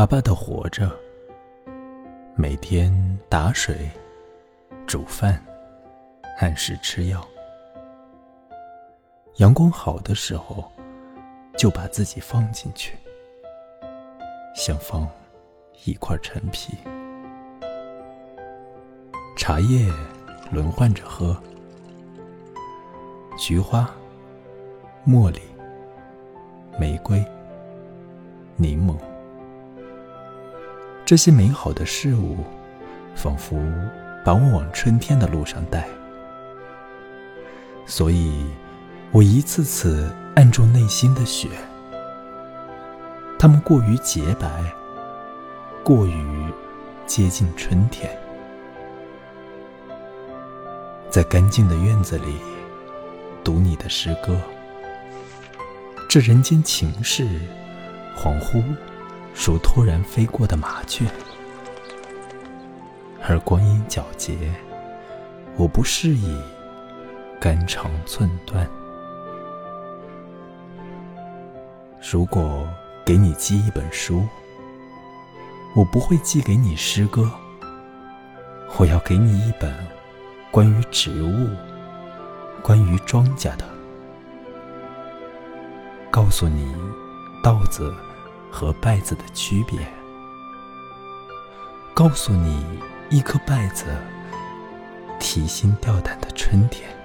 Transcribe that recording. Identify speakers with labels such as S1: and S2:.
S1: 巴巴的活着，每天打水、煮饭，按时吃药。阳光好的时候，就把自己放进去，像放一块陈皮。茶叶轮换着喝，菊花、茉莉、玫瑰、柠檬，这些美好的事物，仿佛把我往春天的路上带。所以，我一次次按住内心的雪，它们过于洁白，过于接近春天。在干净的院子里读你的诗歌，这人间情事，恍惚如突然飞过的麻雀。而光阴皎洁，我不适宜肝肠寸断。如果给你寄一本书，我不会寄给你诗歌，我要给你一本。关于植物，关于庄稼的，告诉你稻子和稗子的区别，告诉你一颗稗子提心吊胆的春天。